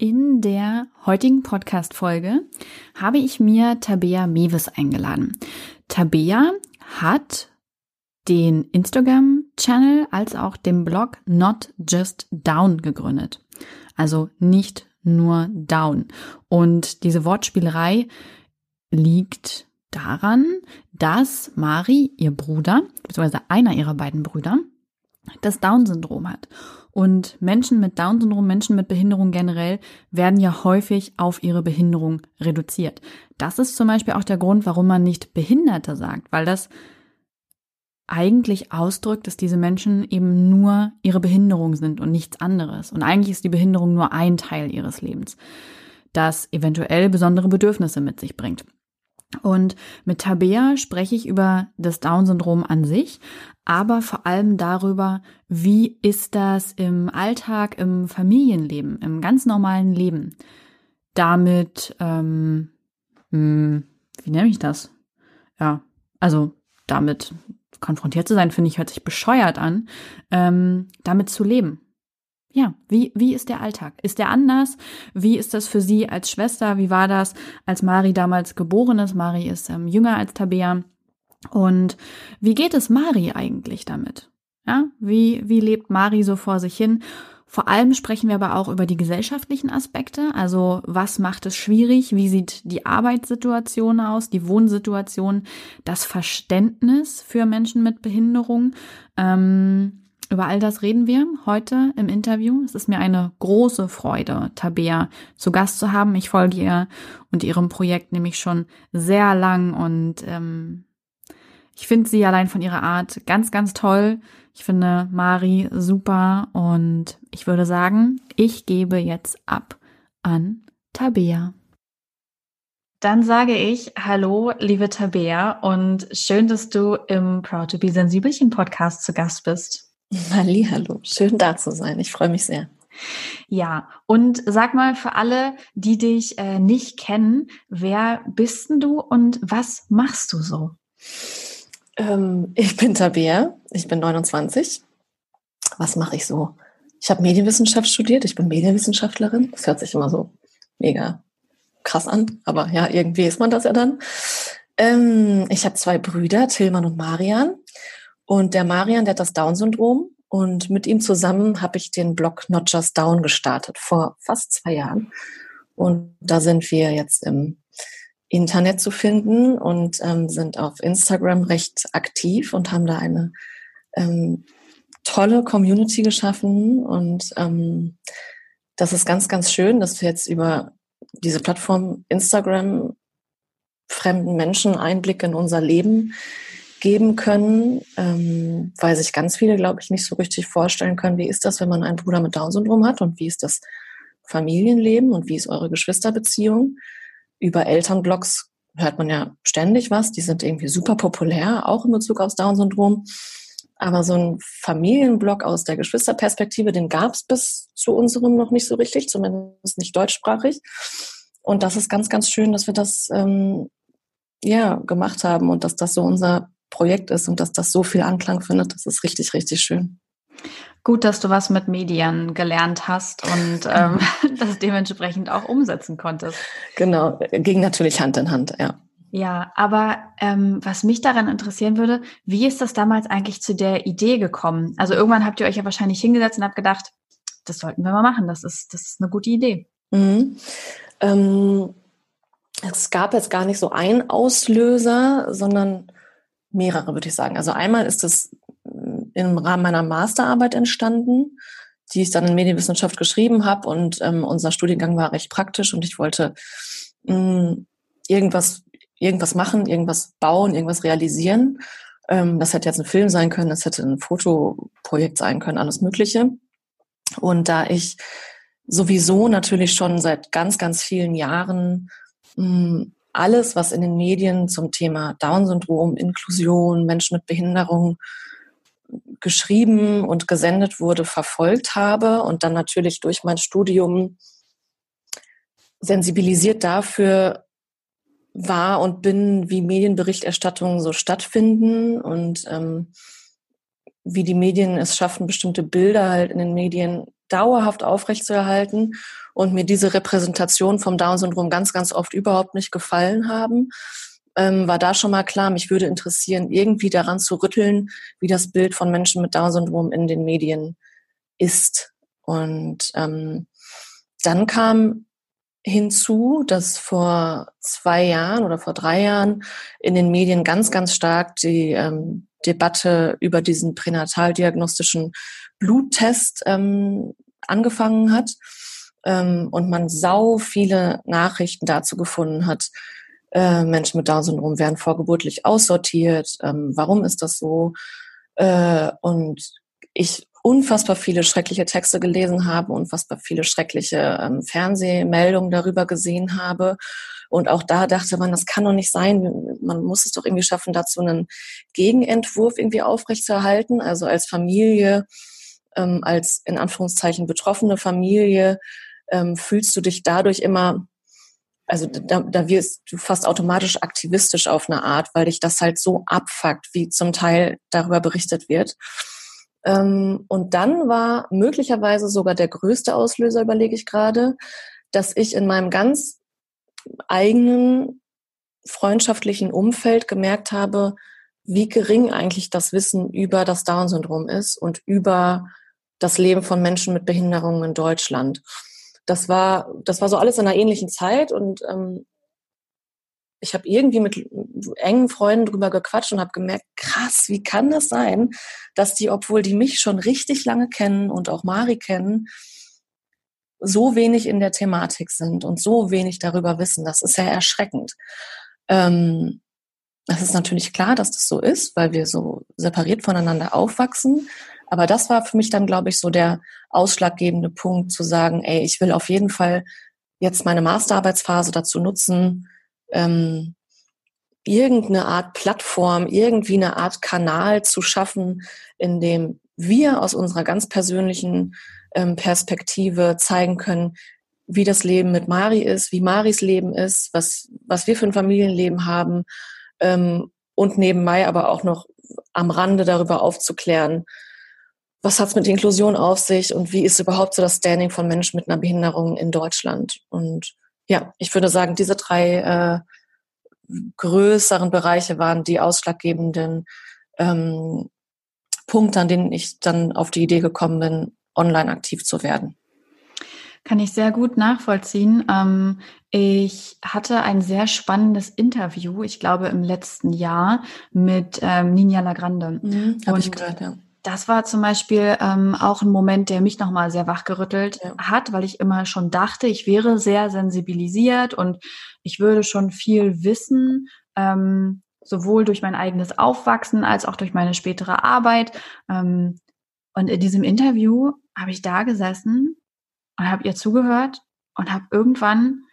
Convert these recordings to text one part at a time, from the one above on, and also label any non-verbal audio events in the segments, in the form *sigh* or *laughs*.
In der heutigen Podcast-Folge habe ich mir Tabea Mewes eingeladen. Tabea hat den Instagram-Channel als auch den Blog Not Just Down gegründet. Also nicht nur Down. Und diese Wortspielerei liegt daran, dass Mari, ihr Bruder, beziehungsweise einer ihrer beiden Brüder, das Down-Syndrom hat. Und Menschen mit Down-Syndrom, Menschen mit Behinderung generell, werden ja häufig auf ihre Behinderung reduziert. Das ist zum Beispiel auch der Grund, warum man nicht Behinderte sagt, weil das eigentlich ausdrückt, dass diese Menschen eben nur ihre Behinderung sind und nichts anderes. Und eigentlich ist die Behinderung nur ein Teil ihres Lebens, das eventuell besondere Bedürfnisse mit sich bringt. Und mit Tabea spreche ich über das Down-Syndrom an sich, aber vor allem darüber, wie ist das im Alltag, im Familienleben, im ganz normalen Leben. Damit, ähm, hm, wie nenne ich das? Ja, also damit konfrontiert zu sein, finde ich, hört sich bescheuert an, ähm, damit zu leben ja, wie, wie ist der Alltag? Ist der anders? Wie ist das für Sie als Schwester? Wie war das, als Mari damals geboren ist? Mari ist ähm, jünger als Tabea. Und wie geht es Mari eigentlich damit? Ja, wie, wie lebt Mari so vor sich hin? Vor allem sprechen wir aber auch über die gesellschaftlichen Aspekte. Also was macht es schwierig? Wie sieht die Arbeitssituation aus? Die Wohnsituation? Das Verständnis für Menschen mit Behinderung? Ähm, über all das reden wir heute im Interview. Es ist mir eine große Freude, Tabea zu Gast zu haben. Ich folge ihr und ihrem Projekt nämlich schon sehr lang und ähm, ich finde sie allein von ihrer Art ganz, ganz toll. Ich finde Mari super und ich würde sagen, ich gebe jetzt ab an Tabea. Dann sage ich Hallo, liebe Tabea, und schön, dass du im Proud to be Sensibelchen Podcast zu Gast bist. *laughs* Hallo, schön da zu sein. Ich freue mich sehr. Ja, und sag mal für alle, die dich äh, nicht kennen, wer bist denn du und was machst du so? Ähm, ich bin Tabea, ich bin 29. Was mache ich so? Ich habe Medienwissenschaft studiert, ich bin Medienwissenschaftlerin. Das hört sich immer so mega krass an, aber ja, irgendwie ist man das ja dann. Ähm, ich habe zwei Brüder, Tilman und Marian. Und der Marian, der hat das Down-Syndrom. Und mit ihm zusammen habe ich den Blog Not Just Down gestartet, vor fast zwei Jahren. Und da sind wir jetzt im Internet zu finden und ähm, sind auf Instagram recht aktiv und haben da eine ähm, tolle Community geschaffen. Und ähm, das ist ganz, ganz schön, dass wir jetzt über diese Plattform Instagram fremden Menschen Einblick in unser Leben geben können, ähm, weil sich ganz viele, glaube ich, nicht so richtig vorstellen können, wie ist das, wenn man einen Bruder mit Down-Syndrom hat und wie ist das Familienleben und wie ist eure Geschwisterbeziehung. Über Elternblogs hört man ja ständig was, die sind irgendwie super populär, auch in Bezug aufs Down-Syndrom. Aber so ein Familienblog aus der Geschwisterperspektive, den gab es bis zu unserem noch nicht so richtig, zumindest nicht deutschsprachig. Und das ist ganz, ganz schön, dass wir das ähm, ja gemacht haben und dass das so unser Projekt ist und dass das so viel Anklang findet, das ist richtig, richtig schön. Gut, dass du was mit Medien gelernt hast und ähm, *laughs* *laughs* das dementsprechend auch umsetzen konntest. Genau, ging natürlich Hand in Hand, ja. Ja, aber ähm, was mich daran interessieren würde, wie ist das damals eigentlich zu der Idee gekommen? Also irgendwann habt ihr euch ja wahrscheinlich hingesetzt und habt gedacht, das sollten wir mal machen, das ist, das ist eine gute Idee. Mhm. Ähm, es gab jetzt gar nicht so einen Auslöser, sondern mehrere, würde ich sagen. Also einmal ist es im Rahmen meiner Masterarbeit entstanden, die ich dann in Medienwissenschaft geschrieben habe und ähm, unser Studiengang war recht praktisch und ich wollte mh, mm, irgendwas, irgendwas machen, irgendwas bauen, irgendwas realisieren. Ähm, das hätte jetzt ein Film sein können, das hätte ein Fotoprojekt sein können, alles Mögliche. Und da ich sowieso natürlich schon seit ganz, ganz vielen Jahren mh, mm, alles, was in den Medien zum Thema Down-Syndrom, Inklusion, Menschen mit Behinderung geschrieben und gesendet wurde, verfolgt habe und dann natürlich durch mein Studium sensibilisiert dafür war und bin, wie Medienberichterstattungen so stattfinden und ähm, wie die Medien es schaffen, bestimmte Bilder halt in den Medien dauerhaft aufrechtzuerhalten und mir diese Repräsentation vom Down-Syndrom ganz, ganz oft überhaupt nicht gefallen haben, ähm, war da schon mal klar, mich würde interessieren, irgendwie daran zu rütteln, wie das Bild von Menschen mit Down-Syndrom in den Medien ist. Und ähm, dann kam hinzu, dass vor zwei Jahren oder vor drei Jahren in den Medien ganz, ganz stark die ähm, Debatte über diesen pränataldiagnostischen Bluttest ähm, angefangen hat ähm, und man sau viele Nachrichten dazu gefunden hat, äh, Menschen mit Down-Syndrom werden vorgeburtlich aussortiert. Ähm, warum ist das so? Äh, und ich unfassbar viele schreckliche Texte gelesen habe, unfassbar viele schreckliche ähm, Fernsehmeldungen darüber gesehen habe. Und auch da dachte man, das kann doch nicht sein. Man muss es doch irgendwie schaffen, dazu einen Gegenentwurf irgendwie aufrechtzuerhalten. Also als Familie, ähm, als in Anführungszeichen betroffene Familie, ähm, fühlst du dich dadurch immer, also da, da wirst du fast automatisch aktivistisch auf eine Art, weil dich das halt so abfuckt, wie zum Teil darüber berichtet wird. Ähm, und dann war möglicherweise sogar der größte Auslöser, überlege ich gerade, dass ich in meinem ganz eigenen freundschaftlichen Umfeld gemerkt habe, wie gering eigentlich das Wissen über das Down-Syndrom ist und über das Leben von Menschen mit Behinderungen in Deutschland. Das war, das war so alles in einer ähnlichen Zeit und ähm, ich habe irgendwie mit engen Freunden drüber gequatscht und habe gemerkt, krass, wie kann das sein, dass die, obwohl die mich schon richtig lange kennen und auch Mari kennen, so wenig in der Thematik sind und so wenig darüber wissen. Das ist ja erschreckend. Ähm, es ist natürlich klar, dass das so ist, weil wir so separiert voneinander aufwachsen. Aber das war für mich dann, glaube ich, so der ausschlaggebende Punkt zu sagen, ey, ich will auf jeden Fall jetzt meine Masterarbeitsphase dazu nutzen, ähm, irgendeine Art Plattform, irgendwie eine Art Kanal zu schaffen, in dem wir aus unserer ganz persönlichen ähm, Perspektive zeigen können, wie das Leben mit Mari ist, wie Maris Leben ist, was, was wir für ein Familienleben haben ähm, und nebenbei aber auch noch am Rande darüber aufzuklären, was hat es mit Inklusion auf sich und wie ist überhaupt so das Standing von Menschen mit einer Behinderung in Deutschland. Und ja, ich würde sagen, diese drei äh, größeren Bereiche waren die ausschlaggebenden ähm, Punkte, an denen ich dann auf die Idee gekommen bin, online aktiv zu werden. Kann ich sehr gut nachvollziehen. Ähm, ich hatte ein sehr spannendes Interview, ich glaube im letzten Jahr, mit ähm, Ninja Lagrande. Mhm, Habe ich gehört, ja das war zum Beispiel ähm, auch ein Moment, der mich nochmal sehr wachgerüttelt ja. hat, weil ich immer schon dachte, ich wäre sehr sensibilisiert und ich würde schon viel wissen, ähm, sowohl durch mein eigenes Aufwachsen als auch durch meine spätere Arbeit. Ähm, und in diesem Interview habe ich da gesessen und habe ihr zugehört und habe irgendwann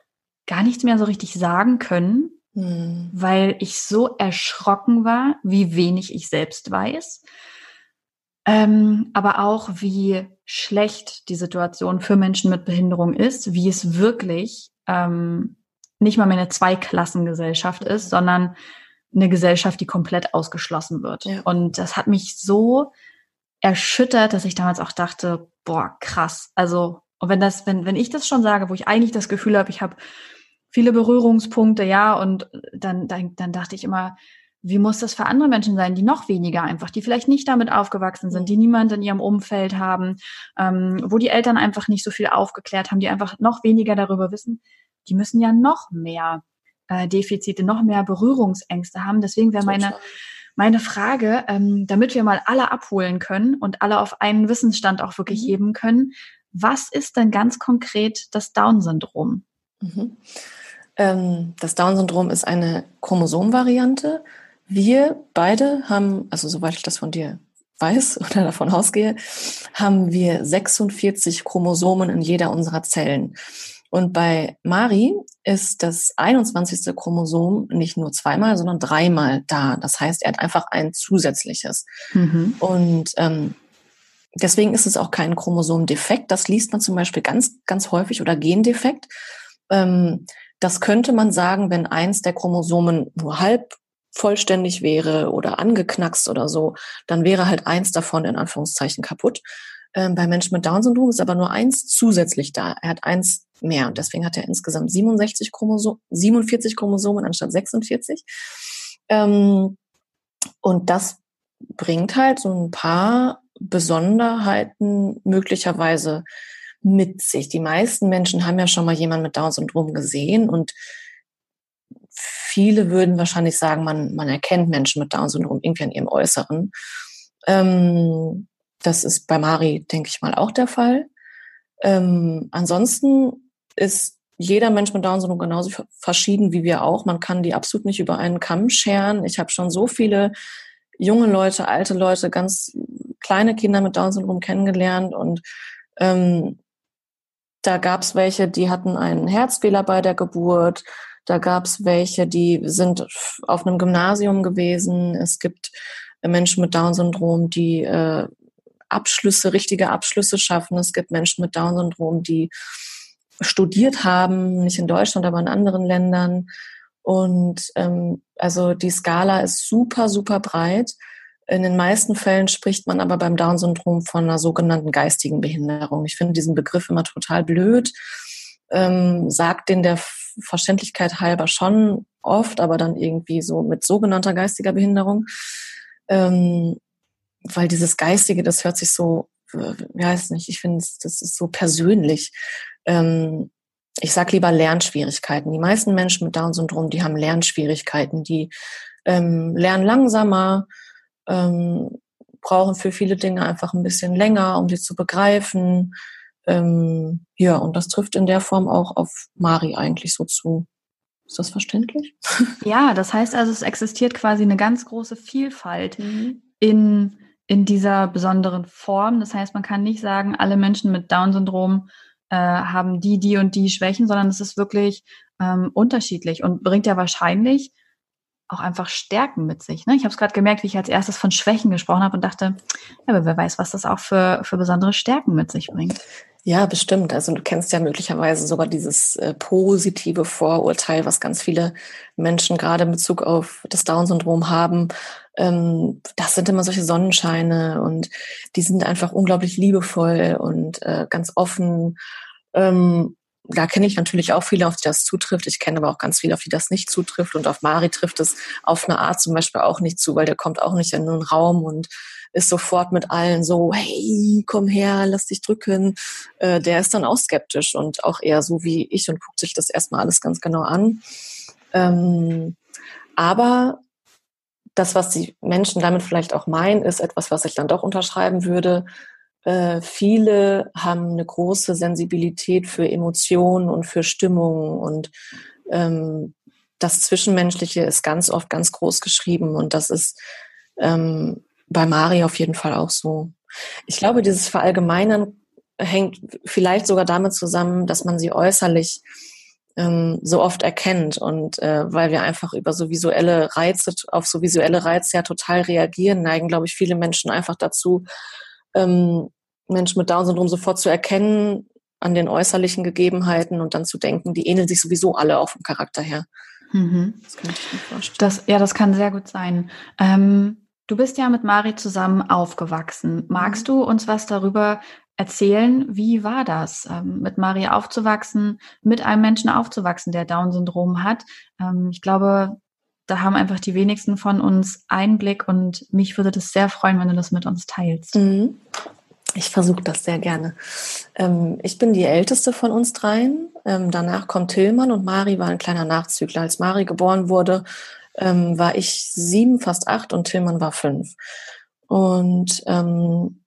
gar nichts mehr so richtig sagen können, hm. weil ich so erschrocken war, wie wenig ich selbst weiß ähm, aber auch wie schlecht die Situation für Menschen mit Behinderung ist, wie es wirklich ähm, nicht mal mehr eine Zweiklassengesellschaft ist, sondern eine Gesellschaft, die komplett ausgeschlossen wird. Ja. Und das hat mich so erschüttert, dass ich damals auch dachte, boah, krass. Also, und wenn das, wenn, wenn ich das schon sage, wo ich eigentlich das Gefühl habe, ich habe viele Berührungspunkte, ja, und dann, dann, dann dachte ich immer, wie muss das für andere Menschen sein, die noch weniger einfach, die vielleicht nicht damit aufgewachsen sind, die niemand in ihrem Umfeld haben, ähm, wo die Eltern einfach nicht so viel aufgeklärt haben, die einfach noch weniger darüber wissen. die müssen ja noch mehr äh, Defizite, noch mehr Berührungsängste haben. Deswegen wäre meine, meine Frage, ähm, damit wir mal alle abholen können und alle auf einen Wissensstand auch wirklich mhm. heben können, was ist denn ganz konkret das Down-Syndrom? Mhm. Ähm, das Down-Syndrom ist eine Chromosomvariante. Wir beide haben, also soweit ich das von dir weiß *laughs* oder davon ausgehe, haben wir 46 Chromosomen in jeder unserer Zellen. Und bei Mari ist das 21. Chromosom nicht nur zweimal, sondern dreimal da. Das heißt, er hat einfach ein zusätzliches. Mhm. Und ähm, deswegen ist es auch kein Chromosomdefekt. Das liest man zum Beispiel ganz, ganz häufig oder Gendefekt. Ähm, das könnte man sagen, wenn eins der Chromosomen nur halb vollständig wäre oder angeknackst oder so, dann wäre halt eins davon in Anführungszeichen kaputt. Ähm, bei Menschen mit Down-Syndrom ist aber nur eins zusätzlich da. Er hat eins mehr und deswegen hat er insgesamt 67 Chromosom 47 Chromosomen anstatt 46. Ähm, und das bringt halt so ein paar Besonderheiten möglicherweise mit sich. Die meisten Menschen haben ja schon mal jemanden mit Down-Syndrom gesehen und viele würden wahrscheinlich sagen, man, man erkennt Menschen mit Down-Syndrom irgendwie an ihrem Äußeren. Ähm, das ist bei Mari, denke ich mal, auch der Fall. Ähm, ansonsten ist jeder Mensch mit Down-Syndrom genauso verschieden wie wir auch. Man kann die absolut nicht über einen Kamm scheren. Ich habe schon so viele junge Leute, alte Leute, ganz kleine Kinder mit Down-Syndrom kennengelernt und ähm, da gab es welche, die hatten einen Herzfehler bei der Geburt. Da gab es welche, die sind auf einem Gymnasium gewesen. Es gibt Menschen mit Down-Syndrom, die äh, Abschlüsse, richtige Abschlüsse schaffen. Es gibt Menschen mit Down-Syndrom, die studiert haben, nicht in Deutschland, aber in anderen Ländern. Und ähm, also die Skala ist super, super breit. In den meisten Fällen spricht man aber beim Down-Syndrom von einer sogenannten geistigen Behinderung. Ich finde diesen Begriff immer total blöd, ähm, sagt den der Verständlichkeit halber schon oft, aber dann irgendwie so mit sogenannter geistiger Behinderung. Ähm, weil dieses Geistige, das hört sich so, äh, weiß nicht, ich finde, das ist so persönlich. Ähm, ich sag lieber Lernschwierigkeiten. Die meisten Menschen mit Down-Syndrom, die haben Lernschwierigkeiten, die ähm, lernen langsamer, ähm, brauchen für viele Dinge einfach ein bisschen länger, um sie zu begreifen. Ähm, ja, und das trifft in der Form auch auf Mari eigentlich so zu. Ist das verständlich? *laughs* Ja, das heißt also, es existiert quasi eine ganz große Vielfalt mhm. in, in dieser besonderen Form. Das heißt, man kann nicht sagen, alle Menschen mit Down-Syndrom äh, haben die, die und die Schwächen, sondern es ist wirklich ähm, unterschiedlich und bringt ja wahrscheinlich auch einfach Stärken mit sich. Ne? Ich habe es gerade gemerkt, wie ich als erstes von Schwächen gesprochen habe und dachte, ja, aber wer weiß, was das auch für, für besondere Stärken mit sich bringt. Ja, bestimmt. Also du kennst ja möglicherweise sogar dieses äh, positive Vorurteil, was ganz viele Menschen gerade in Bezug auf das Down-Syndrom haben. Ähm, das sind immer solche Sonnenscheine und die sind einfach unglaublich liebevoll und äh, ganz offen. Ähm, da kenne ich natürlich auch viele, auf die das zutrifft. Ich kenne aber auch ganz viele, auf die das nicht zutrifft. Und auf Mari trifft es auf eine Art zum Beispiel auch nicht zu, weil der kommt auch nicht in einen Raum und ist sofort mit allen so, hey, komm her, lass dich drücken. Äh, der ist dann auch skeptisch und auch eher so wie ich und guckt sich das erstmal alles ganz genau an. Ähm, aber das, was die Menschen damit vielleicht auch meinen, ist etwas, was ich dann doch unterschreiben würde. Äh, viele haben eine große Sensibilität für Emotionen und für Stimmungen und ähm, das Zwischenmenschliche ist ganz oft ganz groß geschrieben und das ist ähm, bei Mari auf jeden Fall auch so. Ich glaube, dieses Verallgemeinern hängt vielleicht sogar damit zusammen, dass man sie äußerlich ähm, so oft erkennt und äh, weil wir einfach über so visuelle Reize, auf so visuelle Reize ja total reagieren, neigen, glaube ich, viele Menschen einfach dazu, ähm, Menschen mit Down-Syndrom sofort zu erkennen an den äußerlichen Gegebenheiten und dann zu denken, die ähneln sich sowieso alle auch vom Charakter her. Mhm. Das kann ich mir vorstellen. Das, ja, das kann sehr gut sein. Ähm, du bist ja mit Mari zusammen aufgewachsen. Magst mhm. du uns was darüber erzählen? Wie war das, ähm, mit Mari aufzuwachsen, mit einem Menschen aufzuwachsen, der Down-Syndrom hat? Ähm, ich glaube, da haben einfach die wenigsten von uns Einblick und mich würde das sehr freuen, wenn du das mit uns teilst. Mhm. Ich versuche das sehr gerne. Ähm, ich bin die älteste von uns dreien. Ähm, danach kommt Tillmann und Mari war ein kleiner Nachzügler. Als Mari geboren wurde, ähm, war ich sieben, fast acht und Tillmann war fünf. Und ähm,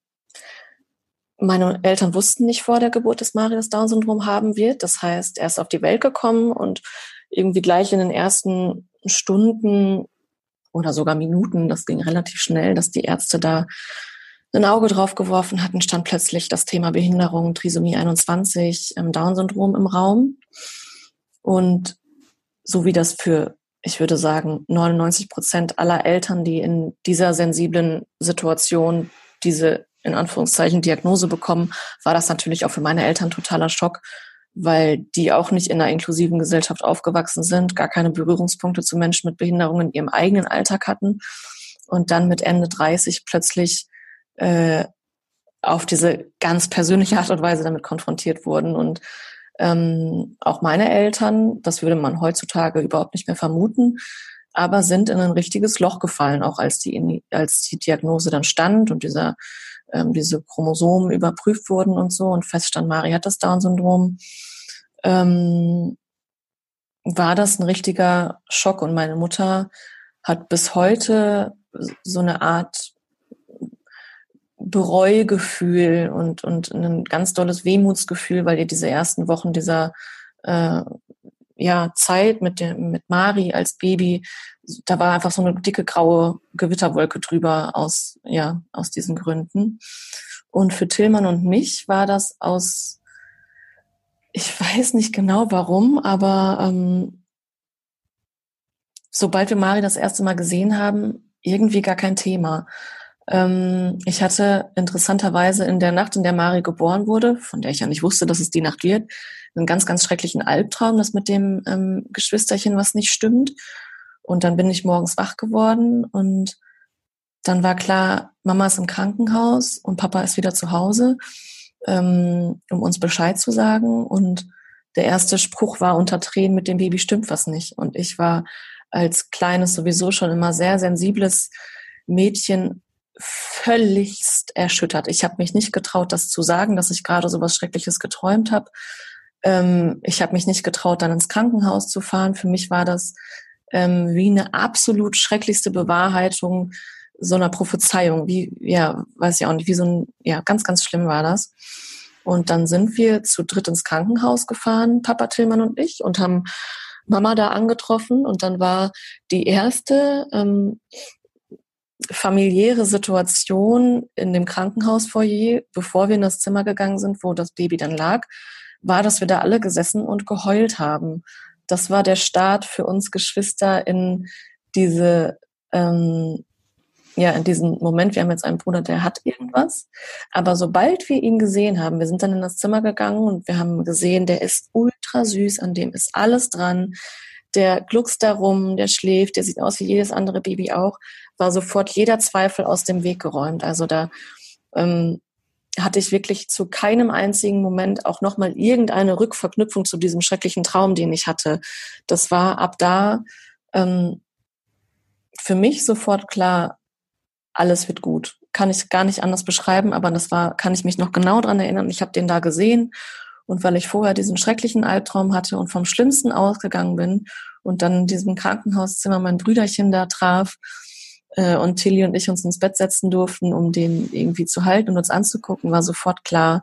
meine Eltern wussten nicht vor der Geburt, dass Mari das Down-Syndrom haben wird. Das heißt, er ist auf die Welt gekommen und irgendwie gleich in den ersten Stunden oder sogar Minuten, das ging relativ schnell, dass die Ärzte da ein Auge drauf geworfen hatten, stand plötzlich das Thema Behinderung, Trisomie 21, ähm, Down-Syndrom im Raum. Und so wie das für, ich würde sagen, 99 Prozent aller Eltern, die in dieser sensiblen Situation diese in Anführungszeichen Diagnose bekommen, war das natürlich auch für meine Eltern totaler Schock, weil die auch nicht in einer inklusiven Gesellschaft aufgewachsen sind, gar keine Berührungspunkte zu Menschen mit Behinderungen in ihrem eigenen Alltag hatten und dann mit Ende 30 plötzlich äh, auf diese ganz persönliche Art und Weise damit konfrontiert wurden. Und ähm, auch meine Eltern, das würde man heutzutage überhaupt nicht mehr vermuten, aber sind in ein richtiges Loch gefallen, auch als die, als die Diagnose dann stand und dieser, ähm, diese Chromosomen überprüft wurden und so und feststand, Mari hat das Down-Syndrom, ähm, war das ein richtiger Schock und meine Mutter hat bis heute so eine Art Bereugefühl und, und ein ganz dolles Wehmutsgefühl, weil ihr diese ersten Wochen dieser äh, ja, Zeit mit dem, mit Mari als Baby, da war einfach so eine dicke graue Gewitterwolke drüber aus, ja, aus diesen Gründen. Und für Tillmann und mich war das aus, ich weiß nicht genau warum, aber ähm, sobald wir Mari das erste Mal gesehen haben, irgendwie gar kein Thema. Ähm, ich hatte interessanterweise in der Nacht, in der Mari geboren wurde, von der ich ja nicht wusste, dass es die Nacht wird, einen ganz, ganz schrecklichen Albtraum, dass mit dem ähm, Geschwisterchen was nicht stimmt. Und dann bin ich morgens wach geworden und dann war klar, Mama ist im Krankenhaus und Papa ist wieder zu Hause, ähm, um uns Bescheid zu sagen. Und der erste Spruch war unter Tränen, mit dem Baby stimmt was nicht. Und ich war als kleines, sowieso schon immer sehr sensibles Mädchen völligst erschüttert. Ich habe mich nicht getraut, das zu sagen, dass ich gerade so was Schreckliches geträumt habe. Ähm, ich habe mich nicht getraut, dann ins Krankenhaus zu fahren. Für mich war das ähm, wie eine absolut schrecklichste Bewahrheitung so einer Prophezeiung. Wie, ja, weiß ich auch nicht, wie so ein, ja, ganz, ganz schlimm war das. Und dann sind wir zu dritt ins Krankenhaus gefahren, Papa Tillmann und ich, und haben Mama da angetroffen. Und dann war die erste ähm, familiäre Situation in dem Krankenhausfoyer, bevor wir in das Zimmer gegangen sind, wo das Baby dann lag, war, dass wir da alle gesessen und geheult haben. Das war der Start für uns Geschwister in diese, ähm, ja, in diesen Moment. Wir haben jetzt einen Bruder, der hat irgendwas. Aber sobald wir ihn gesehen haben, wir sind dann in das Zimmer gegangen und wir haben gesehen, der ist ultra süß, an dem ist alles dran der gluckst darum, der schläft, der sieht aus wie jedes andere Baby auch, war sofort jeder Zweifel aus dem Weg geräumt. Also da ähm, hatte ich wirklich zu keinem einzigen Moment auch nochmal irgendeine Rückverknüpfung zu diesem schrecklichen Traum, den ich hatte. Das war ab da ähm, für mich sofort klar, alles wird gut. Kann ich gar nicht anders beschreiben, aber das war, kann ich mich noch genau dran erinnern. Ich habe den da gesehen und weil ich vorher diesen schrecklichen Albtraum hatte und vom Schlimmsten ausgegangen bin und dann in diesem Krankenhauszimmer mein Brüderchen da traf äh, und Tilly und ich uns ins Bett setzen durften, um den irgendwie zu halten und uns anzugucken, war sofort klar,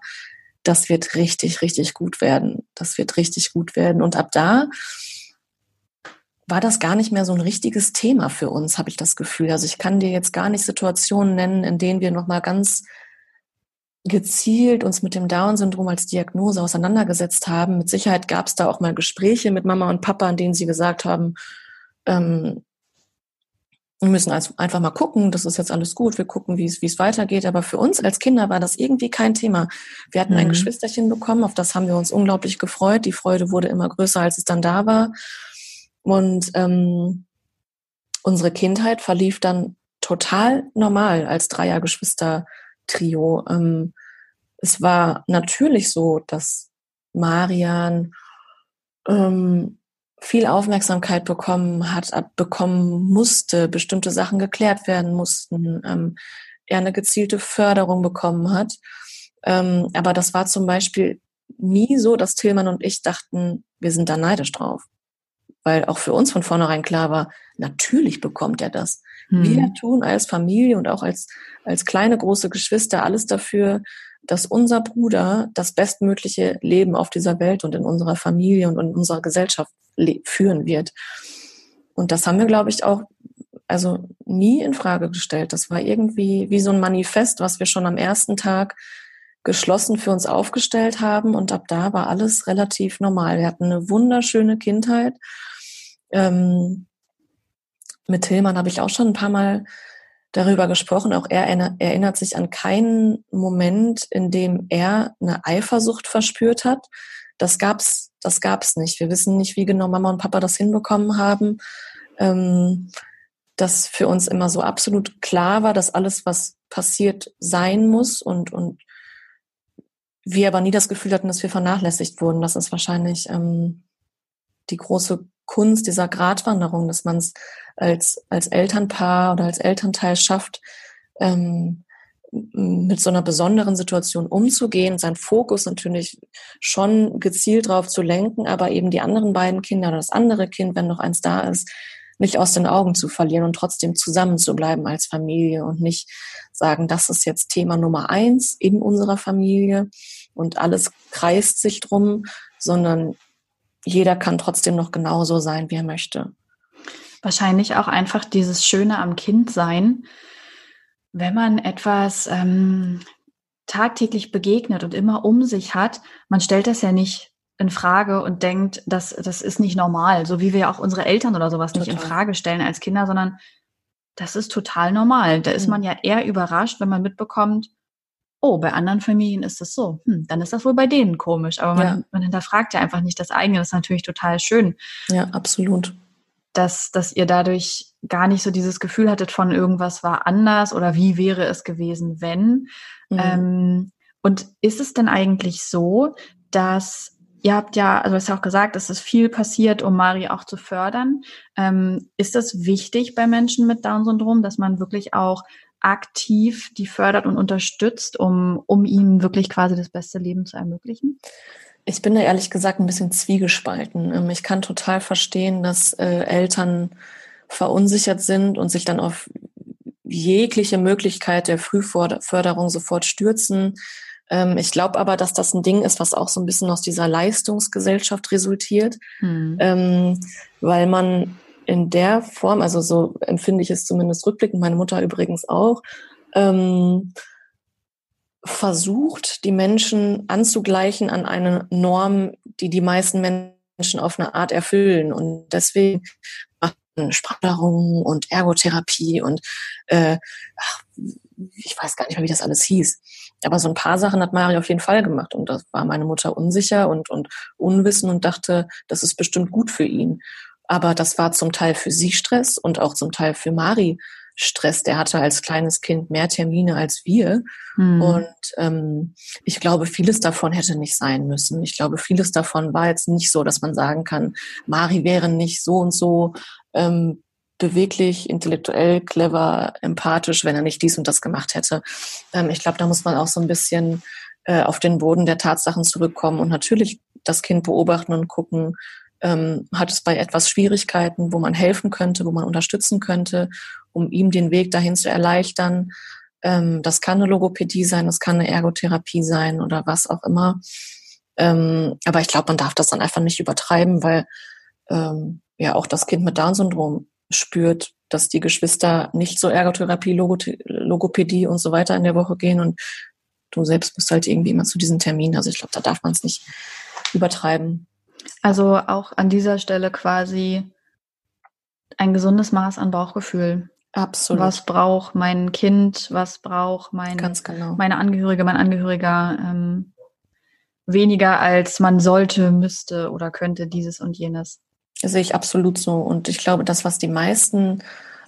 das wird richtig, richtig gut werden. Das wird richtig gut werden. Und ab da war das gar nicht mehr so ein richtiges Thema für uns, habe ich das Gefühl. Also ich kann dir jetzt gar nicht Situationen nennen, in denen wir nochmal ganz gezielt uns mit dem Down-Syndrom als Diagnose auseinandergesetzt haben. Mit Sicherheit gab es da auch mal Gespräche mit Mama und Papa, in denen sie gesagt haben, ähm, wir müssen also einfach mal gucken, das ist jetzt alles gut, wir gucken, wie es weitergeht. Aber für uns als Kinder war das irgendwie kein Thema. Wir hatten mhm. ein Geschwisterchen bekommen, auf das haben wir uns unglaublich gefreut. Die Freude wurde immer größer, als es dann da war. Und ähm, unsere Kindheit verlief dann total normal als Dreiergeschwister Trio. Ähm, es war natürlich so, dass Marian ähm, viel Aufmerksamkeit bekommen hat, bekommen musste, bestimmte Sachen geklärt werden mussten, ähm, er eine gezielte Förderung bekommen hat. Ähm, aber das war zum Beispiel nie so, dass Tillmann und ich dachten, wir sind da neidisch drauf. Weil auch für uns von vornherein klar war, natürlich bekommt er das. Hm. Wir tun als Familie und auch als, als kleine, große Geschwister alles dafür, dass unser Bruder das bestmögliche Leben auf dieser Welt und in unserer Familie und in unserer Gesellschaft führen wird. Und das haben wir, glaube ich, auch also nie in Frage gestellt. Das war irgendwie wie so ein Manifest, was wir schon am ersten Tag geschlossen für uns aufgestellt haben. Und ab da war alles relativ normal. Wir hatten eine wunderschöne Kindheit. Ähm, mit Tillmann habe ich auch schon ein paar Mal darüber gesprochen. Auch er erinnert sich an keinen Moment, in dem er eine Eifersucht verspürt hat. Das gab's, das gab's nicht. Wir wissen nicht, wie genau Mama und Papa das hinbekommen haben. Ähm, dass für uns immer so absolut klar war, dass alles, was passiert, sein muss und, und wir aber nie das Gefühl hatten, dass wir vernachlässigt wurden. Das ist wahrscheinlich ähm, die große Kunst dieser Gratwanderung, dass man es als, als Elternpaar oder als Elternteil schafft, ähm, mit so einer besonderen Situation umzugehen, seinen Fokus natürlich schon gezielt drauf zu lenken, aber eben die anderen beiden Kinder oder das andere Kind, wenn noch eins da ist, nicht aus den Augen zu verlieren und trotzdem zusammen zu bleiben als Familie und nicht sagen, das ist jetzt Thema Nummer eins in unserer Familie und alles kreist sich drum, sondern jeder kann trotzdem noch genauso sein, wie er möchte. Wahrscheinlich auch einfach dieses Schöne am Kind sein, wenn man etwas ähm, tagtäglich begegnet und immer um sich hat, man stellt das ja nicht in Frage und denkt, dass das ist nicht normal, so wie wir auch unsere Eltern oder sowas total. nicht in Frage stellen als Kinder, sondern das ist total normal. Da ist man ja eher überrascht, wenn man mitbekommt, oh, bei anderen Familien ist das so. Hm, dann ist das wohl bei denen komisch. Aber man, ja. man hinterfragt ja einfach nicht das eigene. Das ist natürlich total schön. Ja, absolut. Dass, dass ihr dadurch gar nicht so dieses Gefühl hattet von irgendwas war anders oder wie wäre es gewesen, wenn. Mhm. Ähm, und ist es denn eigentlich so, dass Ihr habt ja, also hast ja auch gesagt, es ist viel passiert, um Mari auch zu fördern. Ähm, ist das wichtig bei Menschen mit Down-Syndrom, dass man wirklich auch aktiv die fördert und unterstützt, um, um ihnen wirklich quasi das beste Leben zu ermöglichen? Ich bin da ehrlich gesagt ein bisschen zwiegespalten. Ähm, ich kann total verstehen, dass äh, Eltern verunsichert sind und sich dann auf jegliche Möglichkeit der Frühförderung sofort stürzen. Ähm, ich glaube aber, dass das ein Ding ist, was auch so ein bisschen aus dieser Leistungsgesellschaft resultiert, hm. ähm, weil man in der Form, also so empfinde ich es zumindest rückblickend, meine Mutter übrigens auch, ähm, versucht, die Menschen anzugleichen an eine Norm, die die meisten Menschen auf eine Art erfüllen. Und deswegen macht man Sprachlerung und Ergotherapie und äh, ach, ich weiß gar nicht mehr, wie das alles hieß. Aber so ein paar Sachen hat Mari auf jeden Fall gemacht. Und da war meine Mutter unsicher und, und unwissen und dachte, das ist bestimmt gut für ihn. Aber das war zum Teil für sie Stress und auch zum Teil für Mari Stress. Der hatte als kleines Kind mehr Termine als wir. Mhm. Und ähm, ich glaube, vieles davon hätte nicht sein müssen. Ich glaube, vieles davon war jetzt nicht so, dass man sagen kann, Mari wäre nicht so und so ähm, beweglich, intellektuell, clever, empathisch, wenn er nicht dies und das gemacht hätte. Ähm, ich glaube, da muss man auch so ein bisschen äh, auf den Boden der Tatsachen zurückkommen und natürlich das Kind beobachten und gucken, ähm, hat es bei etwas Schwierigkeiten, wo man helfen könnte, wo man unterstützen könnte, um ihm den Weg dahin zu erleichtern. Ähm, das kann eine Logopädie sein, das kann eine Ergotherapie sein oder was auch immer. Ähm, aber ich glaube, man darf das dann einfach nicht übertreiben, weil ähm, ja auch das Kind mit Down-Syndrom spürt, dass die Geschwister nicht so Ergotherapie, Logopädie und so weiter in der Woche gehen und du selbst bist halt irgendwie immer zu diesen Terminen. Also ich glaube, da darf man es nicht übertreiben. Also auch an dieser Stelle quasi ein gesundes Maß an Bauchgefühl. Absolut. Was braucht mein Kind, was braucht mein, genau. meine Angehörige, mein Angehöriger ähm, weniger als man sollte, müsste oder könnte dieses und jenes. Das sehe ich absolut so. Und ich glaube, das, was die meisten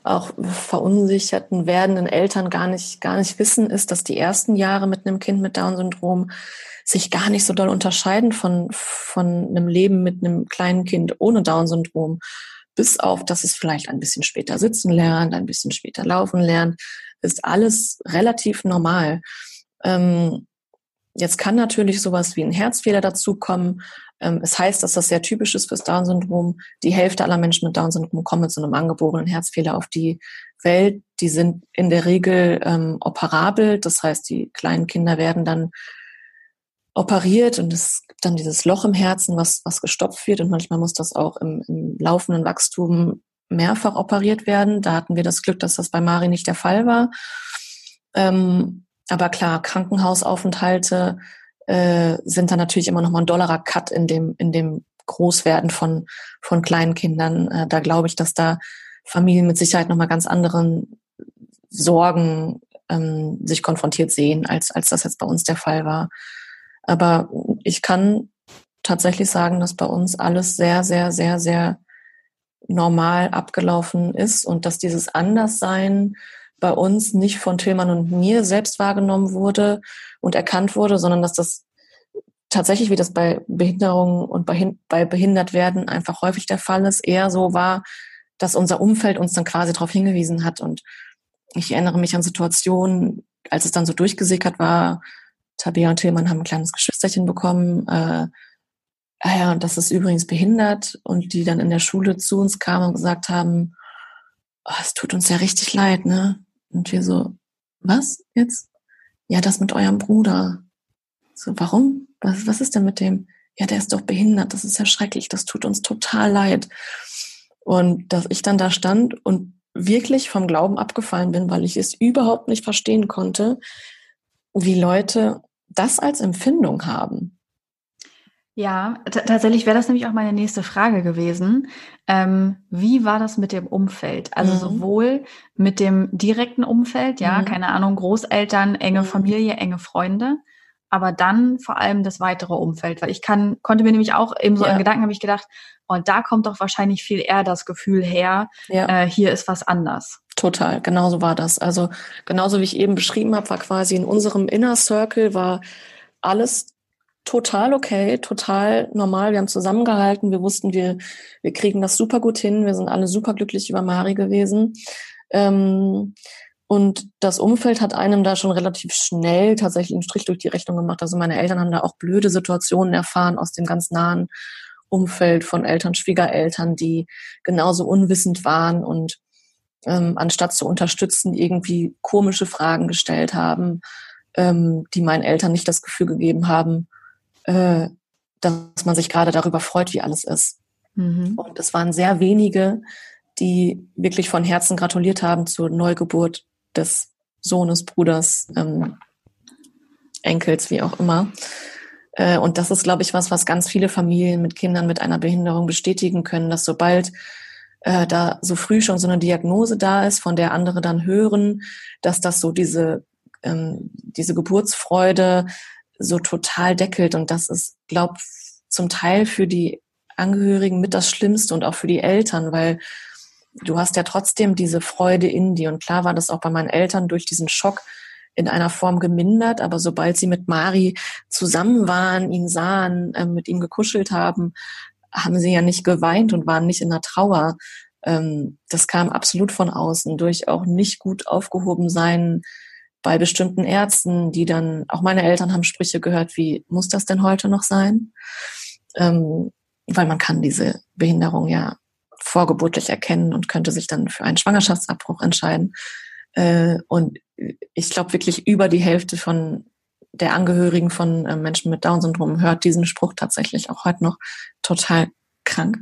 auch verunsicherten werdenden Eltern gar nicht, gar nicht wissen, ist, dass die ersten Jahre mit einem Kind mit Down-Syndrom sich gar nicht so doll unterscheiden von, von einem Leben mit einem kleinen Kind ohne Down-Syndrom. Bis auf, dass es vielleicht ein bisschen später sitzen lernt, ein bisschen später laufen lernt, ist alles relativ normal. Ähm, jetzt kann natürlich sowas wie ein Herzfehler dazukommen. Ähm, es heißt, dass das sehr typisch ist fürs Down-Syndrom. Die Hälfte aller Menschen mit Down-Syndrom kommen mit so einem angeborenen Herzfehler auf die Welt. Die sind in der Regel ähm, operabel. Das heißt, die kleinen Kinder werden dann operiert und es gibt dann dieses Loch im Herzen, was, was gestopft wird und manchmal muss das auch im, im laufenden Wachstum mehrfach operiert werden. Da hatten wir das Glück, dass das bei Mari nicht der Fall war. Ähm, aber klar, Krankenhausaufenthalte äh, sind dann natürlich immer noch mal ein dollerer Cut in dem, in dem Großwerden von, von kleinen Kindern. Äh, da glaube ich, dass da Familien mit Sicherheit noch mal ganz anderen Sorgen ähm, sich konfrontiert sehen, als, als das jetzt bei uns der Fall war. Aber ich kann tatsächlich sagen, dass bei uns alles sehr, sehr, sehr, sehr normal abgelaufen ist und dass dieses Anderssein bei uns nicht von Tillmann und mir selbst wahrgenommen wurde und erkannt wurde, sondern dass das tatsächlich, wie das bei Behinderungen und bei Behindertwerden einfach häufig der Fall ist, eher so war, dass unser Umfeld uns dann quasi darauf hingewiesen hat. Und ich erinnere mich an Situationen, als es dann so durchgesickert war, Tabea und Tillmann haben ein kleines Geschwisterchen bekommen. Äh, ah ja, und das ist übrigens behindert. Und die dann in der Schule zu uns kamen und gesagt haben, oh, es tut uns ja richtig leid, ne? Und wir so, was jetzt? Ja, das mit eurem Bruder. So, warum? Was, was ist denn mit dem? Ja, der ist doch behindert. Das ist ja schrecklich. Das tut uns total leid. Und dass ich dann da stand und wirklich vom Glauben abgefallen bin, weil ich es überhaupt nicht verstehen konnte, wie Leute das als Empfindung haben. Ja, tatsächlich wäre das nämlich auch meine nächste Frage gewesen. Ähm, wie war das mit dem Umfeld? Also mhm. sowohl mit dem direkten Umfeld, ja, mhm. keine Ahnung, Großeltern, enge mhm. Familie, enge Freunde, aber dann vor allem das weitere Umfeld, weil ich kann, konnte mir nämlich auch eben so ja. in Gedanken habe ich gedacht, und da kommt doch wahrscheinlich viel eher das Gefühl her, ja. äh, hier ist was anders. Total, genauso war das. Also genauso wie ich eben beschrieben habe, war quasi in unserem Inner Circle war alles total okay, total normal. Wir haben zusammengehalten, wir wussten, wir, wir kriegen das super gut hin, wir sind alle super glücklich über Mari gewesen. Ähm, und das Umfeld hat einem da schon relativ schnell tatsächlich einen Strich durch die Rechnung gemacht. Also meine Eltern haben da auch blöde Situationen erfahren aus dem ganz nahen Umfeld von Eltern, Schwiegereltern, die genauso unwissend waren und ähm, anstatt zu unterstützen, irgendwie komische Fragen gestellt haben, ähm, die meinen Eltern nicht das Gefühl gegeben haben, äh, dass man sich gerade darüber freut, wie alles ist. Mhm. Und es waren sehr wenige, die wirklich von Herzen gratuliert haben zur Neugeburt des Sohnes, Bruders, ähm, Enkels, wie auch immer. Äh, und das ist, glaube ich, was, was ganz viele Familien mit Kindern mit einer Behinderung bestätigen können, dass sobald äh, da so früh schon so eine Diagnose da ist, von der andere dann hören, dass das so diese, ähm, diese Geburtsfreude so total deckelt. Und das ist, glaube zum Teil für die Angehörigen mit das Schlimmste und auch für die Eltern, weil du hast ja trotzdem diese Freude in dir. Und klar war das auch bei meinen Eltern durch diesen Schock in einer Form gemindert, aber sobald sie mit Mari zusammen waren, ihn sahen, äh, mit ihm gekuschelt haben, haben sie ja nicht geweint und waren nicht in der Trauer. Ähm, das kam absolut von außen, durch auch nicht gut aufgehoben sein bei bestimmten Ärzten, die dann, auch meine Eltern haben Sprüche gehört, wie, muss das denn heute noch sein? Ähm, weil man kann diese Behinderung ja vorgeburtlich erkennen und könnte sich dann für einen Schwangerschaftsabbruch entscheiden. Äh, und ich glaube wirklich über die Hälfte von der Angehörigen von äh, Menschen mit Down-Syndrom hört diesen Spruch tatsächlich auch heute noch total krank.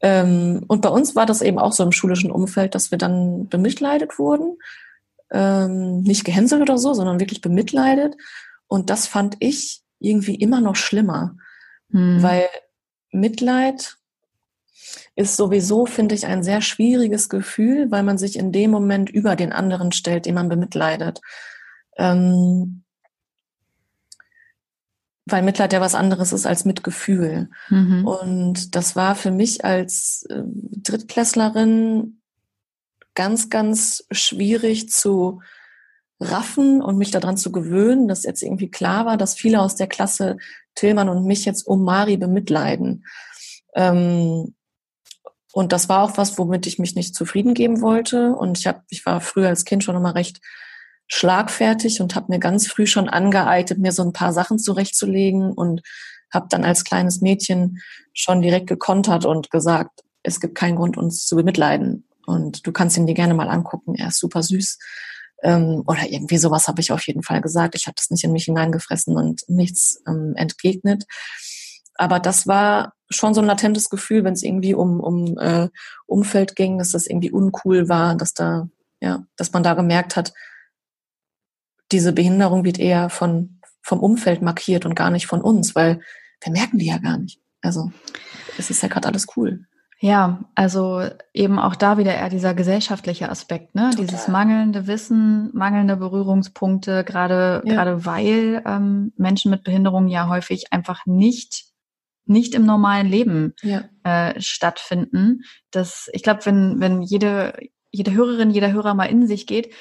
Ähm, und bei uns war das eben auch so im schulischen Umfeld, dass wir dann bemitleidet wurden. Ähm, nicht gehänselt oder so, sondern wirklich bemitleidet. Und das fand ich irgendwie immer noch schlimmer, hm. weil Mitleid ist sowieso, finde ich, ein sehr schwieriges Gefühl, weil man sich in dem Moment über den anderen stellt, den man bemitleidet. Ähm, weil Mitleid ja was anderes ist als Mitgefühl. Mhm. Und das war für mich als äh, Drittklässlerin ganz, ganz schwierig zu raffen und mich daran zu gewöhnen, dass jetzt irgendwie klar war, dass viele aus der Klasse Tillmann und mich jetzt um Mari bemitleiden. Ähm, und das war auch was, womit ich mich nicht zufrieden geben wollte. Und ich habe, ich war früher als Kind schon immer recht schlagfertig und habe mir ganz früh schon angeeignet, mir so ein paar Sachen zurechtzulegen und habe dann als kleines Mädchen schon direkt gekontert und gesagt, es gibt keinen Grund, uns zu bemitleiden. Und du kannst ihn dir gerne mal angucken. Er ist super süß. Ähm, oder irgendwie sowas habe ich auf jeden Fall gesagt. Ich habe das nicht in mich hineingefressen und nichts ähm, entgegnet. Aber das war schon so ein latentes Gefühl, wenn es irgendwie um, um äh, Umfeld ging, dass das irgendwie uncool war, dass da, ja, dass man da gemerkt hat, diese Behinderung wird eher von, vom Umfeld markiert und gar nicht von uns, weil wir merken die ja gar nicht. Also es ist ja gerade alles cool. Ja, also eben auch da wieder eher dieser gesellschaftliche Aspekt, ne? Total. Dieses mangelnde Wissen, mangelnde Berührungspunkte, gerade ja. gerade weil ähm, Menschen mit Behinderung ja häufig einfach nicht nicht im normalen Leben ja. äh, stattfinden. Das, ich glaube, wenn wenn jede jede Hörerin, jeder Hörer mal in sich geht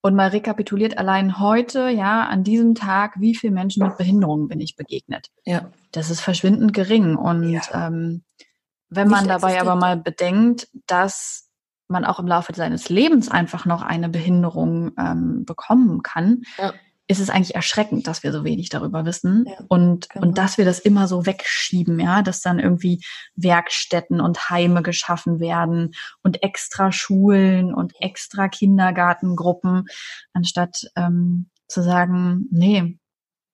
und mal rekapituliert allein heute, ja, an diesem Tag, wie viele Menschen mit Behinderungen bin ich begegnet? Ja. Das ist verschwindend gering und ja. ähm, wenn man dabei aber mal bedenkt, dass man auch im Laufe seines Lebens einfach noch eine Behinderung ähm, bekommen kann, ja. ist es eigentlich erschreckend, dass wir so wenig darüber wissen ja, und, genau. und dass wir das immer so wegschieben, ja, dass dann irgendwie Werkstätten und Heime geschaffen werden und extra Schulen und extra Kindergartengruppen, anstatt ähm, zu sagen, nee,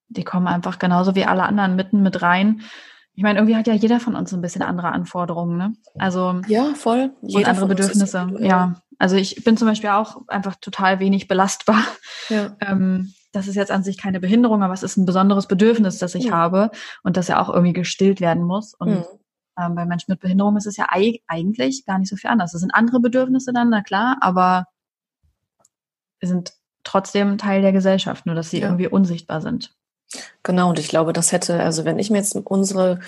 die kommen einfach genauso wie alle anderen mitten mit rein ich meine, irgendwie hat ja jeder von uns ein bisschen andere Anforderungen, ne? Also ja, voll. Jeder und andere Bedürfnisse. Ja. Also ich bin zum Beispiel auch einfach total wenig belastbar. Ja. Ähm, das ist jetzt an sich keine Behinderung, aber es ist ein besonderes Bedürfnis, das ich ja. habe und das ja auch irgendwie gestillt werden muss. Und mhm. ähm, bei Menschen mit Behinderung ist es ja eigentlich gar nicht so viel anders. Es sind andere Bedürfnisse dann, na klar, aber wir sind trotzdem Teil der Gesellschaft, nur dass sie ja. irgendwie unsichtbar sind. Genau, und ich glaube, das hätte, also wenn ich mir jetzt unsere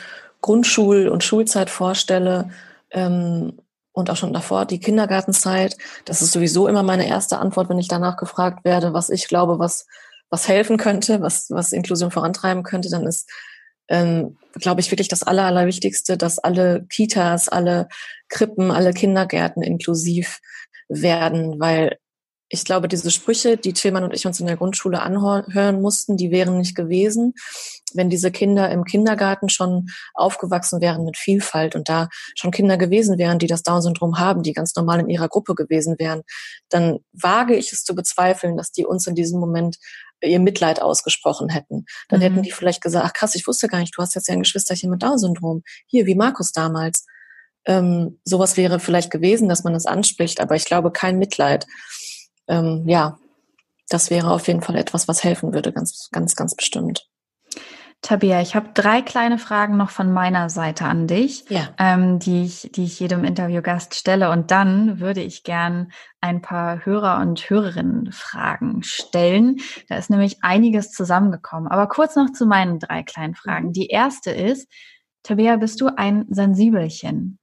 Grundschul- und Schulzeit vorstelle, ähm, und auch schon davor die Kindergartenzeit, das ist sowieso immer meine erste Antwort, wenn ich danach gefragt werde, was ich glaube, was, was helfen könnte, was, was Inklusion vorantreiben könnte, dann ist, ähm, glaube ich, wirklich das Aller, Allerwichtigste, dass alle Kitas, alle Krippen, alle Kindergärten inklusiv werden, weil ich glaube, diese Sprüche, die Tillmann und ich uns in der Grundschule anhören mussten, die wären nicht gewesen, wenn diese Kinder im Kindergarten schon aufgewachsen wären mit Vielfalt und da schon Kinder gewesen wären, die das Down-Syndrom haben, die ganz normal in ihrer Gruppe gewesen wären, dann wage ich es zu bezweifeln, dass die uns in diesem Moment ihr Mitleid ausgesprochen hätten. Dann mhm. hätten die vielleicht gesagt, ach krass, ich wusste gar nicht, du hast jetzt ja ein Geschwisterchen mit Down-Syndrom. Hier, wie Markus damals. Ähm, sowas wäre vielleicht gewesen, dass man das anspricht, aber ich glaube kein Mitleid ähm, ja, das wäre auf jeden Fall etwas, was helfen würde, ganz, ganz, ganz bestimmt. Tabea, ich habe drei kleine Fragen noch von meiner Seite an dich, ja. ähm, die, ich, die ich jedem Interviewgast stelle. Und dann würde ich gern ein paar Hörer und Hörerinnen-Fragen stellen. Da ist nämlich einiges zusammengekommen. Aber kurz noch zu meinen drei kleinen Fragen. Mhm. Die erste ist, Tabea, bist du ein Sensibelchen?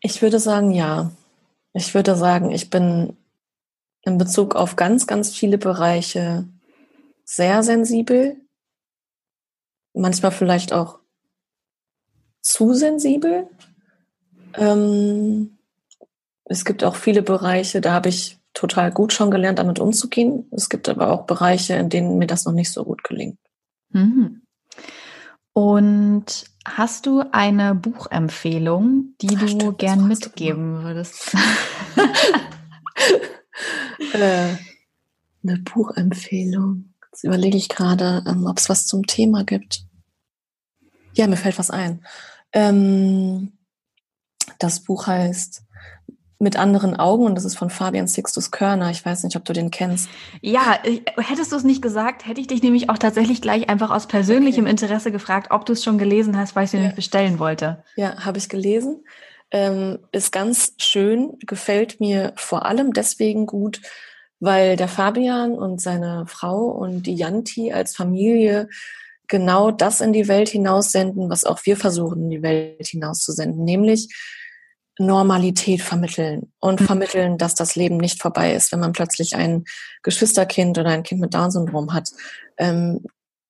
Ich würde sagen, ja. Ich würde sagen, ich bin in Bezug auf ganz, ganz viele Bereiche sehr sensibel. Manchmal vielleicht auch zu sensibel. Ähm, es gibt auch viele Bereiche, da habe ich total gut schon gelernt, damit umzugehen. Es gibt aber auch Bereiche, in denen mir das noch nicht so gut gelingt. Mhm. Und Hast du eine Buchempfehlung, die Ach, du stimmt, gern mitgeben würdest? *laughs* *laughs* äh, eine Buchempfehlung. Jetzt überlege ich gerade, ähm, ob es was zum Thema gibt. Ja, mir fällt was ein. Ähm, das Buch heißt mit anderen Augen und das ist von Fabian Sixtus Körner. Ich weiß nicht, ob du den kennst. Ja, hättest du es nicht gesagt, hätte ich dich nämlich auch tatsächlich gleich einfach aus persönlichem okay. Interesse gefragt, ob du es schon gelesen hast, weil ich es ja. nämlich bestellen wollte. Ja, habe ich gelesen. Ähm, ist ganz schön, gefällt mir vor allem deswegen gut, weil der Fabian und seine Frau und die Janti als Familie genau das in die Welt hinaussenden, was auch wir versuchen in die Welt hinauszusenden, nämlich Normalität vermitteln und mhm. vermitteln, dass das Leben nicht vorbei ist, wenn man plötzlich ein Geschwisterkind oder ein Kind mit Down-Syndrom hat. Ähm,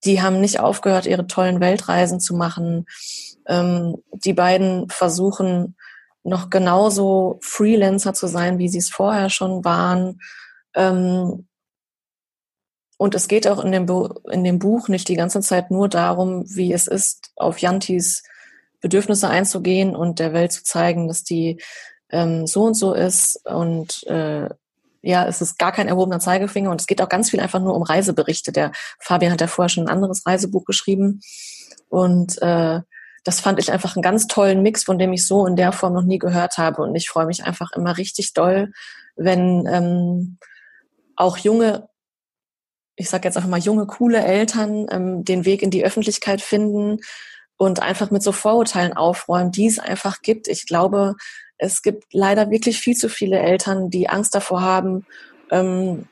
die haben nicht aufgehört, ihre tollen Weltreisen zu machen. Ähm, die beiden versuchen noch genauso Freelancer zu sein, wie sie es vorher schon waren. Ähm, und es geht auch in dem, in dem Buch nicht die ganze Zeit nur darum, wie es ist, auf Jantis Bedürfnisse einzugehen und der Welt zu zeigen, dass die ähm, so und so ist. Und äh, ja, es ist gar kein erhobener Zeigefinger und es geht auch ganz viel einfach nur um Reiseberichte. Der Fabian hat ja vorher schon ein anderes Reisebuch geschrieben. Und äh, das fand ich einfach einen ganz tollen Mix, von dem ich so in der Form noch nie gehört habe. Und ich freue mich einfach immer richtig doll, wenn ähm, auch junge ich sage jetzt einfach mal junge, coole Eltern ähm, den Weg in die Öffentlichkeit finden und einfach mit so Vorurteilen aufräumen, die es einfach gibt. Ich glaube, es gibt leider wirklich viel zu viele Eltern, die Angst davor haben, ähm,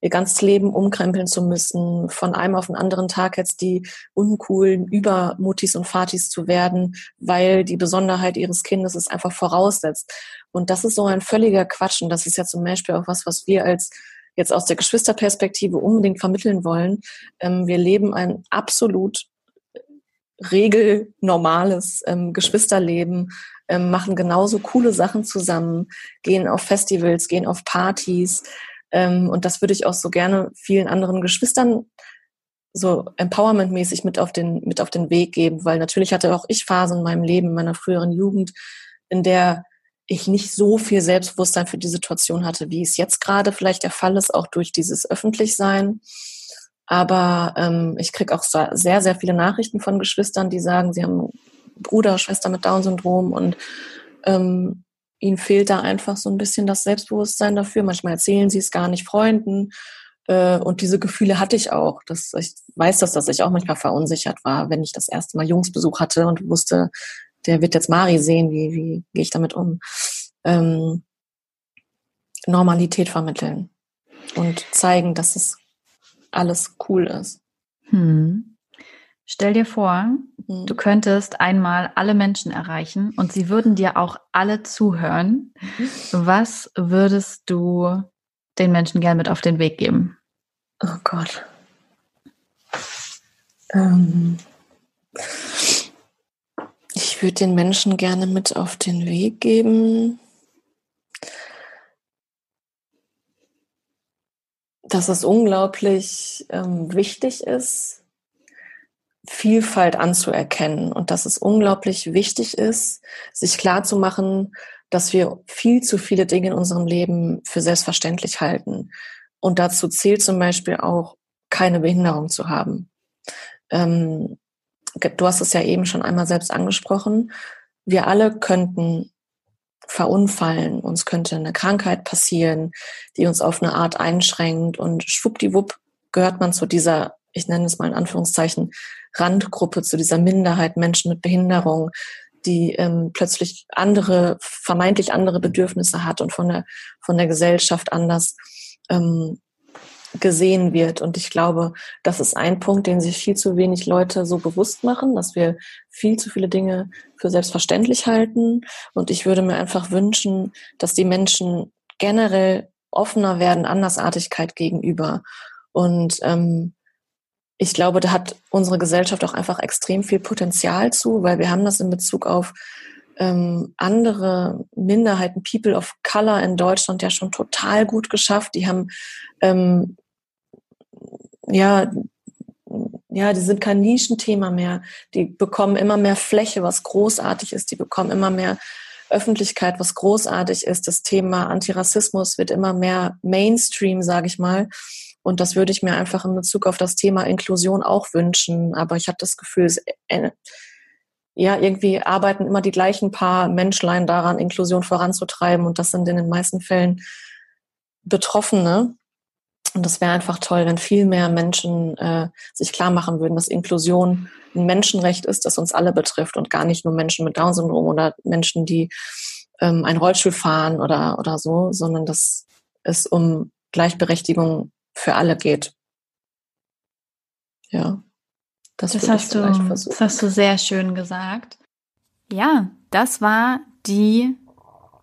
ihr ganzes Leben umkrempeln zu müssen, von einem auf den anderen Tag jetzt die uncoolen Übermutis und Fatis zu werden, weil die Besonderheit ihres Kindes es einfach voraussetzt. Und das ist so ein völliger Quatsch. Und das ist ja zum Beispiel auch was, was wir als jetzt aus der Geschwisterperspektive unbedingt vermitteln wollen. Ähm, wir leben ein absolut regelnormales ähm, Geschwisterleben, ähm, machen genauso coole Sachen zusammen, gehen auf Festivals, gehen auf Partys. Ähm, und das würde ich auch so gerne vielen anderen Geschwistern so empowermentmäßig mit auf den, mit auf den Weg geben, weil natürlich hatte auch ich Phasen in meinem Leben, in meiner früheren Jugend, in der ich nicht so viel Selbstbewusstsein für die Situation hatte, wie es jetzt gerade vielleicht der Fall ist, auch durch dieses Öffentlichsein. Aber ähm, ich kriege auch sehr, sehr viele Nachrichten von Geschwistern, die sagen, sie haben Bruder, Schwester mit Down-Syndrom und ähm, ihnen fehlt da einfach so ein bisschen das Selbstbewusstsein dafür. Manchmal erzählen sie es gar nicht Freunden. Äh, und diese Gefühle hatte ich auch. Das, ich weiß das, dass ich auch manchmal verunsichert war, wenn ich das erste Mal Jungsbesuch hatte und wusste, der wird jetzt Mari sehen, wie, wie gehe ich damit um. Ähm, Normalität vermitteln und zeigen, dass es alles cool ist. Hm. Stell dir vor, hm. du könntest einmal alle Menschen erreichen und sie würden dir auch alle zuhören. Was würdest du den Menschen gern mit auf den Weg geben? Oh Gott. Ähm, ich würde den Menschen gerne mit auf den Weg geben, dass es unglaublich ähm, wichtig ist, Vielfalt anzuerkennen und dass es unglaublich wichtig ist, sich klarzumachen, dass wir viel zu viele Dinge in unserem Leben für selbstverständlich halten. Und dazu zählt zum Beispiel auch, keine Behinderung zu haben. Ähm, du hast es ja eben schon einmal selbst angesprochen, wir alle könnten verunfallen, uns könnte eine Krankheit passieren, die uns auf eine Art einschränkt. Und schwuppdiwupp gehört man zu dieser, ich nenne es mal in Anführungszeichen, Randgruppe, zu dieser Minderheit Menschen mit Behinderung, die ähm, plötzlich andere, vermeintlich andere Bedürfnisse hat und von der, von der Gesellschaft anders ähm, gesehen wird. Und ich glaube, das ist ein Punkt, den sich viel zu wenig Leute so bewusst machen, dass wir viel zu viele Dinge für selbstverständlich halten. Und ich würde mir einfach wünschen, dass die Menschen generell offener werden Andersartigkeit gegenüber. Und ähm, ich glaube, da hat unsere Gesellschaft auch einfach extrem viel Potenzial zu, weil wir haben das in Bezug auf ähm, andere Minderheiten, People of Color in Deutschland ja schon total gut geschafft. Die haben ähm, ja, ja, die sind kein Nischenthema mehr. Die bekommen immer mehr Fläche, was großartig ist. Die bekommen immer mehr Öffentlichkeit, was großartig ist. Das Thema Antirassismus wird immer mehr Mainstream, sage ich mal. Und das würde ich mir einfach in Bezug auf das Thema Inklusion auch wünschen. Aber ich habe das Gefühl, es, äh, ja, irgendwie arbeiten immer die gleichen paar Menschlein daran, Inklusion voranzutreiben. Und das sind in den meisten Fällen Betroffene. Und das wäre einfach toll, wenn viel mehr Menschen äh, sich klar machen würden, dass Inklusion ein Menschenrecht ist, das uns alle betrifft und gar nicht nur Menschen mit Down-Syndrom oder Menschen, die ähm, einen Rollstuhl fahren oder, oder so, sondern dass es um Gleichberechtigung für alle geht. Ja, das, das hast du, Das hast du sehr schön gesagt. Ja, das war die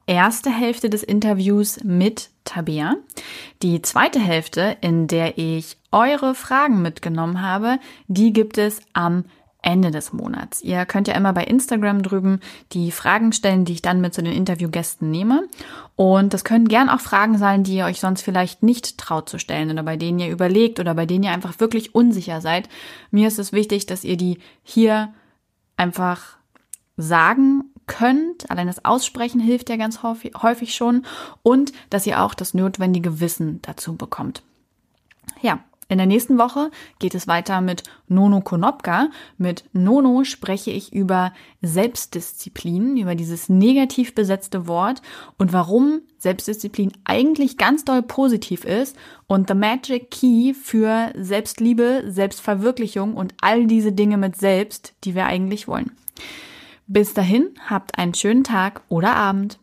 erste Hälfte des Interviews mit Tabea. Die zweite Hälfte, in der ich eure Fragen mitgenommen habe, die gibt es am Ende des Monats. Ihr könnt ja immer bei Instagram drüben die Fragen stellen, die ich dann mit zu den Interviewgästen nehme. Und das können gern auch Fragen sein, die ihr euch sonst vielleicht nicht traut zu stellen oder bei denen ihr überlegt oder bei denen ihr einfach wirklich unsicher seid. Mir ist es wichtig, dass ihr die hier einfach sagen könnt. Allein das Aussprechen hilft ja ganz häufig schon und dass ihr auch das notwendige Wissen dazu bekommt. Ja, in der nächsten Woche geht es weiter mit Nono Konopka. Mit Nono spreche ich über Selbstdisziplin, über dieses negativ besetzte Wort und warum Selbstdisziplin eigentlich ganz doll positiv ist und the magic key für Selbstliebe, Selbstverwirklichung und all diese Dinge mit Selbst, die wir eigentlich wollen. Bis dahin, habt einen schönen Tag oder Abend.